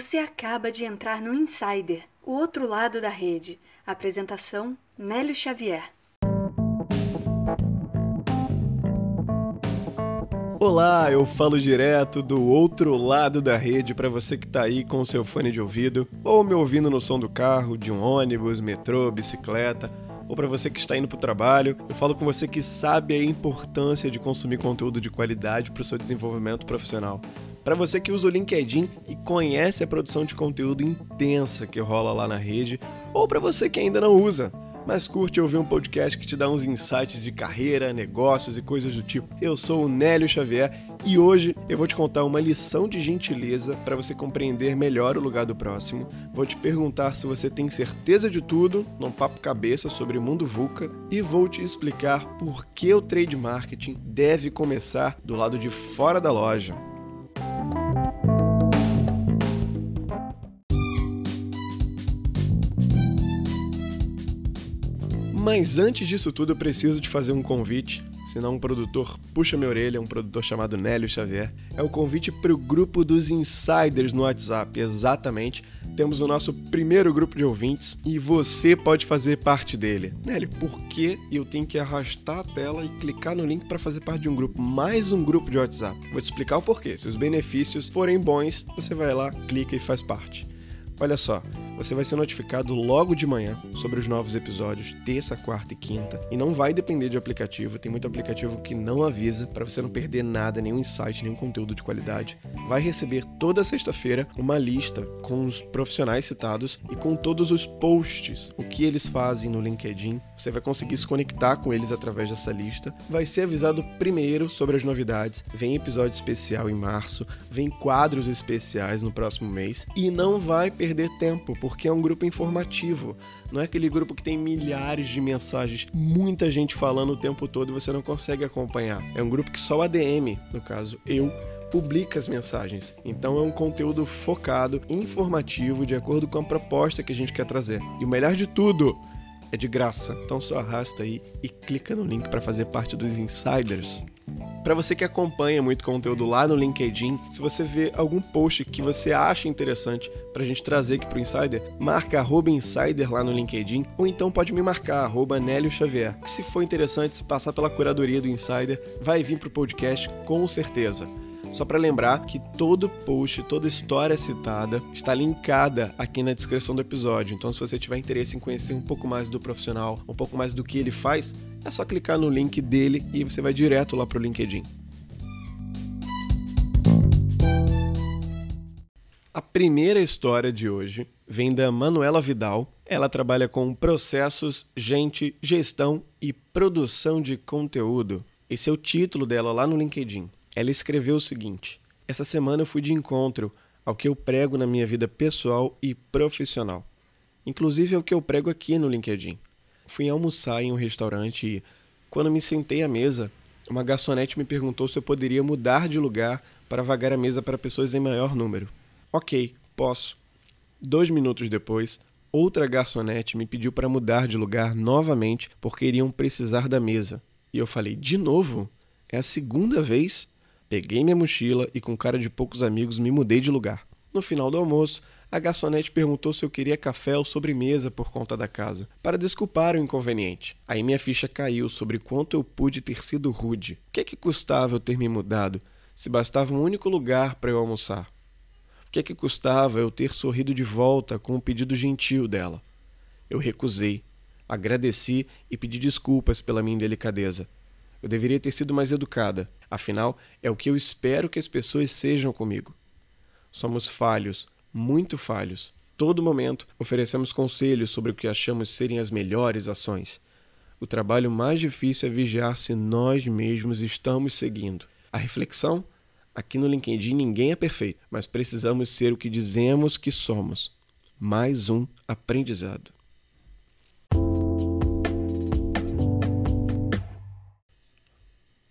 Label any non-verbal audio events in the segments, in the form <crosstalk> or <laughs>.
Você acaba de entrar no Insider, o outro lado da rede. Apresentação: Nélio Xavier. Olá, eu falo direto do outro lado da rede para você que está aí com o seu fone de ouvido ou me ouvindo no som do carro, de um ônibus, metrô, bicicleta, ou para você que está indo para o trabalho. Eu falo com você que sabe a importância de consumir conteúdo de qualidade para o seu desenvolvimento profissional. Para você que usa o LinkedIn e conhece a produção de conteúdo intensa que rola lá na rede, ou para você que ainda não usa, mas curte ouvir um podcast que te dá uns insights de carreira, negócios e coisas do tipo. Eu sou o Nélio Xavier e hoje eu vou te contar uma lição de gentileza para você compreender melhor o lugar do próximo. Vou te perguntar se você tem certeza de tudo, num papo cabeça sobre o mundo VUCA, e vou te explicar por que o trade marketing deve começar do lado de fora da loja. Mas antes disso tudo, eu preciso te fazer um convite. Senão um produtor puxa minha orelha, um produtor chamado Nélio Xavier. É o convite para o grupo dos insiders no WhatsApp. Exatamente. Temos o nosso primeiro grupo de ouvintes e você pode fazer parte dele. Nélio, por que eu tenho que arrastar a tela e clicar no link para fazer parte de um grupo? Mais um grupo de WhatsApp. Vou te explicar o porquê. Se os benefícios forem bons, você vai lá, clica e faz parte. Olha só, você vai ser notificado logo de manhã sobre os novos episódios, terça, quarta e quinta. E não vai depender de aplicativo, tem muito aplicativo que não avisa para você não perder nada, nenhum insight, nenhum conteúdo de qualidade. Vai receber toda sexta-feira uma lista com os profissionais citados e com todos os posts, o que eles fazem no LinkedIn. Você vai conseguir se conectar com eles através dessa lista. Vai ser avisado primeiro sobre as novidades. Vem episódio especial em março, vem quadros especiais no próximo mês e não vai perder tempo, porque é um grupo informativo. Não é aquele grupo que tem milhares de mensagens, muita gente falando o tempo todo e você não consegue acompanhar. É um grupo que só o ADM, no caso eu, publica as mensagens. Então é um conteúdo focado, informativo, de acordo com a proposta que a gente quer trazer. E o melhor de tudo, é de graça. Então só arrasta aí e clica no link para fazer parte dos insiders. Para você que acompanha muito conteúdo lá no LinkedIn, se você vê algum post que você acha interessante para a gente trazer aqui para o Insider, marca Insider lá no LinkedIn, ou então pode me marcar, arroba Nélio Xavier, que se for interessante, se passar pela curadoria do Insider, vai vir para o podcast com certeza. Só para lembrar que todo post, toda história citada está linkada aqui na descrição do episódio. Então, se você tiver interesse em conhecer um pouco mais do profissional, um pouco mais do que ele faz, é só clicar no link dele e você vai direto lá para o LinkedIn. A primeira história de hoje vem da Manuela Vidal. Ela trabalha com processos, gente, gestão e produção de conteúdo. Esse é o título dela lá no LinkedIn. Ela escreveu o seguinte: Essa semana eu fui de encontro ao que eu prego na minha vida pessoal e profissional. Inclusive ao que eu prego aqui no LinkedIn. Fui almoçar em um restaurante e, quando me sentei à mesa, uma garçonete me perguntou se eu poderia mudar de lugar para vagar a mesa para pessoas em maior número. Ok, posso. Dois minutos depois, outra garçonete me pediu para mudar de lugar novamente porque iriam precisar da mesa. E eu falei: de novo? É a segunda vez? Peguei minha mochila e, com cara de poucos amigos, me mudei de lugar. No final do almoço, a garçonete perguntou se eu queria café ou sobremesa por conta da casa, para desculpar o inconveniente. Aí minha ficha caiu sobre quanto eu pude ter sido rude. O que é que custava eu ter me mudado, se bastava um único lugar para eu almoçar? O que é que custava eu ter sorrido de volta com o um pedido gentil dela? Eu recusei, agradeci e pedi desculpas pela minha indelicadeza. Eu deveria ter sido mais educada. Afinal, é o que eu espero que as pessoas sejam comigo. Somos falhos, muito falhos. Todo momento oferecemos conselhos sobre o que achamos serem as melhores ações. O trabalho mais difícil é vigiar se nós mesmos estamos seguindo. A reflexão? Aqui no LinkedIn ninguém é perfeito, mas precisamos ser o que dizemos que somos. Mais um aprendizado.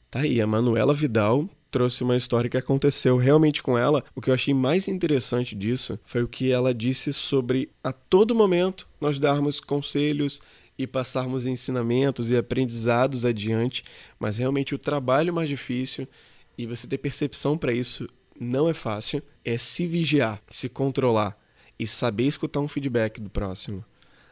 Tá aí, a Manuela Vidal trouxe uma história que aconteceu realmente com ela. O que eu achei mais interessante disso foi o que ela disse sobre a todo momento nós darmos conselhos e passarmos ensinamentos e aprendizados adiante, mas realmente o trabalho mais difícil e você ter percepção para isso não é fácil é se vigiar, se controlar e saber escutar um feedback do próximo.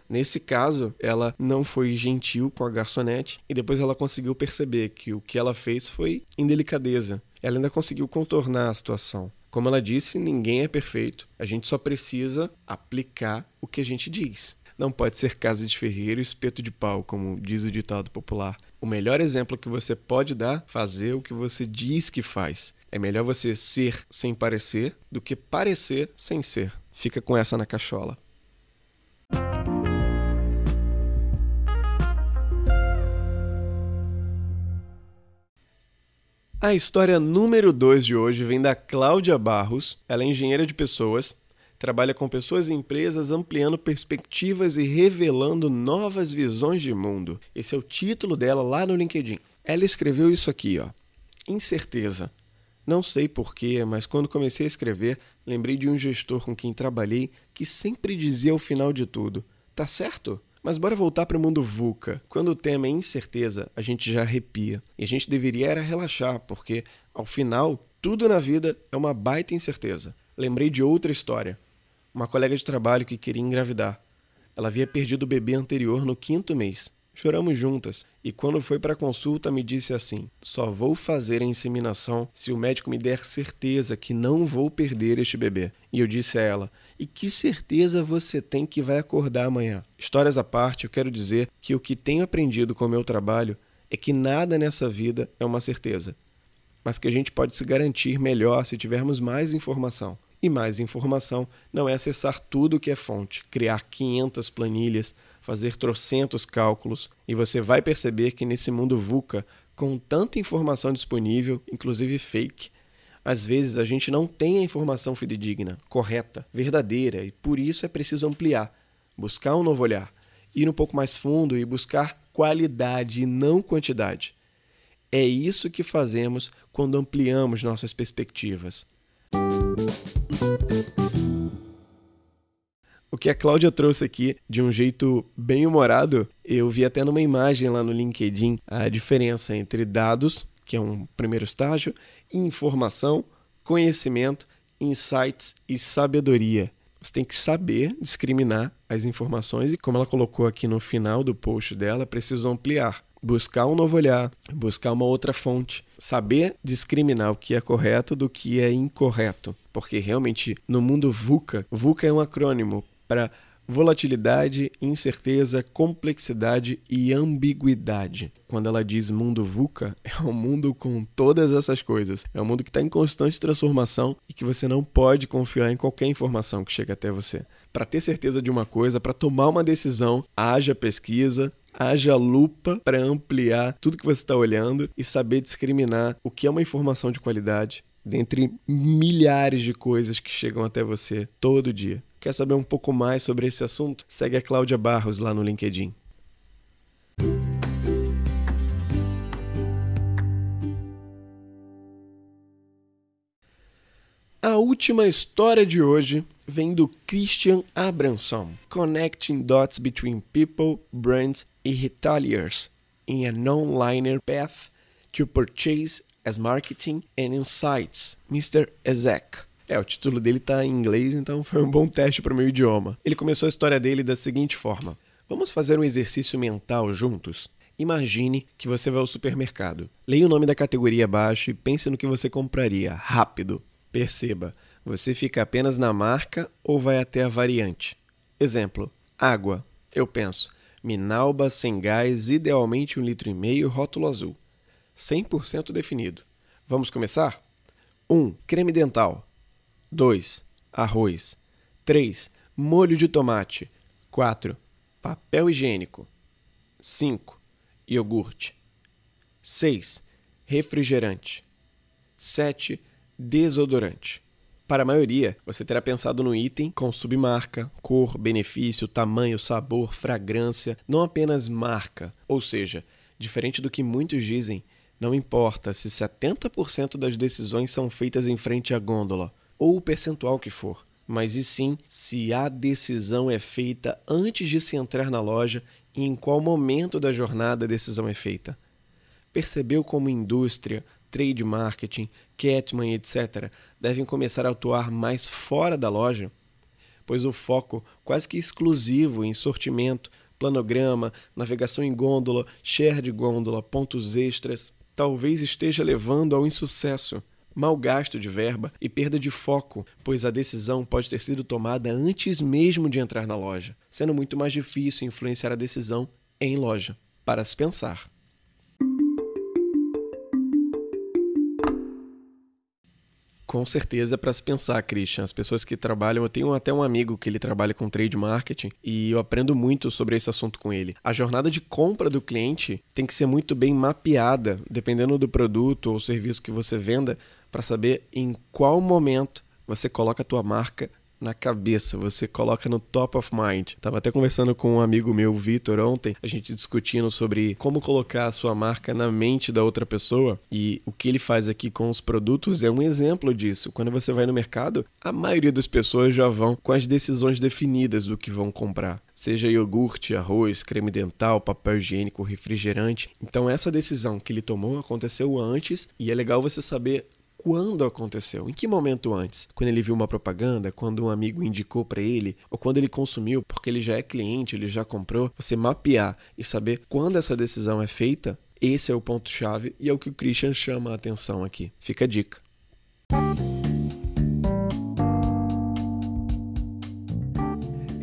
Nesse caso, ela não foi gentil com a garçonete e depois ela conseguiu perceber que o que ela fez foi indelicadeza. Ela ainda conseguiu contornar a situação. Como ela disse, ninguém é perfeito. A gente só precisa aplicar o que a gente diz. Não pode ser casa de ferreiro e espeto de pau, como diz o ditado popular. O melhor exemplo que você pode dar, fazer o que você diz que faz. É melhor você ser sem parecer do que parecer sem ser. Fica com essa na cachola. A história número 2 de hoje vem da Cláudia Barros. Ela é engenheira de pessoas, trabalha com pessoas e empresas ampliando perspectivas e revelando novas visões de mundo. Esse é o título dela lá no LinkedIn. Ela escreveu isso aqui, ó. Incerteza. Não sei porquê, mas quando comecei a escrever, lembrei de um gestor com quem trabalhei que sempre dizia ao final de tudo: "Tá certo?" Mas bora voltar para o mundo VUCA. Quando o tema é incerteza, a gente já arrepia. E a gente deveria era relaxar, porque, ao final, tudo na vida é uma baita incerteza. Lembrei de outra história. Uma colega de trabalho que queria engravidar. Ela havia perdido o bebê anterior no quinto mês. Choramos juntas e quando foi para a consulta me disse assim: "Só vou fazer a inseminação se o médico me der certeza que não vou perder este bebê". E eu disse a ela: "E que certeza você tem que vai acordar amanhã?". Histórias à parte, eu quero dizer que o que tenho aprendido com o meu trabalho é que nada nessa vida é uma certeza, mas que a gente pode se garantir melhor se tivermos mais informação. E mais informação não é acessar tudo que é fonte, criar 500 planilhas, fazer trocentos cálculos e você vai perceber que nesse mundo VUCA, com tanta informação disponível, inclusive fake, às vezes a gente não tem a informação fidedigna, correta, verdadeira e por isso é preciso ampliar, buscar um novo olhar, ir um pouco mais fundo e buscar qualidade e não quantidade. É isso que fazemos quando ampliamos nossas perspectivas. O que a Cláudia trouxe aqui de um jeito bem humorado, eu vi até numa imagem lá no LinkedIn a diferença entre dados, que é um primeiro estágio, informação, conhecimento, insights e sabedoria. Você tem que saber discriminar as informações e, como ela colocou aqui no final do post dela, precisa ampliar. Buscar um novo olhar, buscar uma outra fonte, saber discriminar o que é correto do que é incorreto. Porque realmente no mundo VUCA, VUCA é um acrônimo para volatilidade, incerteza, complexidade e ambiguidade. Quando ela diz mundo VUCA, <laughs> é um mundo com todas essas coisas. É um mundo que está em constante transformação e que você não pode confiar em qualquer informação que chega até você. Para ter certeza de uma coisa, para tomar uma decisão, haja pesquisa, haja lupa para ampliar tudo que você está olhando e saber discriminar o que é uma informação de qualidade dentre milhares de coisas que chegam até você todo dia. Quer saber um pouco mais sobre esse assunto? Segue a Cláudia Barros lá no LinkedIn. A última história de hoje vem do Christian Abramson, Connecting Dots Between People, Brands e Retailers in a Non-Linear Path to Purchase as Marketing and Insights, Mr. Ezek. É, o título dele está em inglês, então foi um bom teste para o meu idioma. Ele começou a história dele da seguinte forma: Vamos fazer um exercício mental juntos? Imagine que você vai ao supermercado. Leia o nome da categoria abaixo e pense no que você compraria, rápido. Perceba, você fica apenas na marca ou vai até a variante? Exemplo: água. Eu penso, Minalba sem gás, idealmente um litro e meio, rótulo azul. 100% definido. Vamos começar? 1. Um, creme dental. 2. Arroz. 3. Molho de tomate. 4. Papel higiênico. 5. Iogurte. 6. Refrigerante. 7. Desodorante. Para a maioria, você terá pensado no item com submarca, cor, benefício, tamanho, sabor, fragrância, não apenas marca. Ou seja, diferente do que muitos dizem, não importa se 70% das decisões são feitas em frente à gôndola ou o percentual que for, mas e sim se a decisão é feita antes de se entrar na loja e em qual momento da jornada a decisão é feita. Percebeu como indústria, trade marketing, Catman, etc., devem começar a atuar mais fora da loja? Pois o foco quase que exclusivo em sortimento, planograma, navegação em gôndola, share de gôndola, pontos extras, talvez esteja levando ao insucesso, mau gasto de verba e perda de foco, pois a decisão pode ter sido tomada antes mesmo de entrar na loja, sendo muito mais difícil influenciar a decisão em loja. Para se pensar. Com certeza para se pensar, Christian. As pessoas que trabalham, eu tenho até um amigo que ele trabalha com trade marketing e eu aprendo muito sobre esse assunto com ele. A jornada de compra do cliente tem que ser muito bem mapeada, dependendo do produto ou serviço que você venda, para saber em qual momento você coloca a tua marca na cabeça, você coloca no top of mind. Tava até conversando com um amigo meu, Vitor, ontem, a gente discutindo sobre como colocar a sua marca na mente da outra pessoa e o que ele faz aqui com os produtos é um exemplo disso. Quando você vai no mercado, a maioria das pessoas já vão com as decisões definidas do que vão comprar seja iogurte, arroz, creme dental, papel higiênico, refrigerante. Então essa decisão que ele tomou aconteceu antes e é legal você saber quando aconteceu, em que momento antes? Quando ele viu uma propaganda, quando um amigo indicou para ele, ou quando ele consumiu, porque ele já é cliente, ele já comprou. Você mapear e saber quando essa decisão é feita, esse é o ponto chave e é o que o Christian chama a atenção aqui. Fica a dica.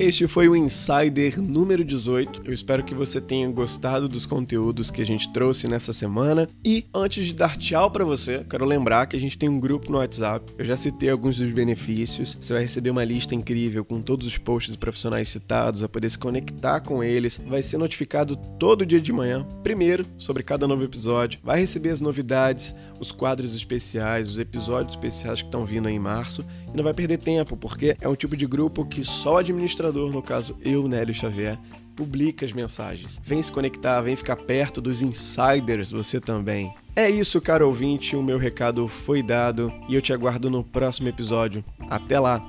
Este foi o Insider número 18. Eu espero que você tenha gostado dos conteúdos que a gente trouxe nessa semana. E antes de dar tchau para você, quero lembrar que a gente tem um grupo no WhatsApp. Eu já citei alguns dos benefícios. Você vai receber uma lista incrível com todos os posts profissionais citados, a poder se conectar com eles. Vai ser notificado todo dia de manhã, primeiro sobre cada novo episódio. Vai receber as novidades, os quadros especiais, os episódios especiais que estão vindo aí em março e não vai perder tempo, porque é um tipo de grupo que só o administrador, no caso eu, Nélio Xavier, publica as mensagens. Vem se conectar, vem ficar perto dos insiders, você também. É isso, caro ouvinte, o meu recado foi dado e eu te aguardo no próximo episódio. Até lá!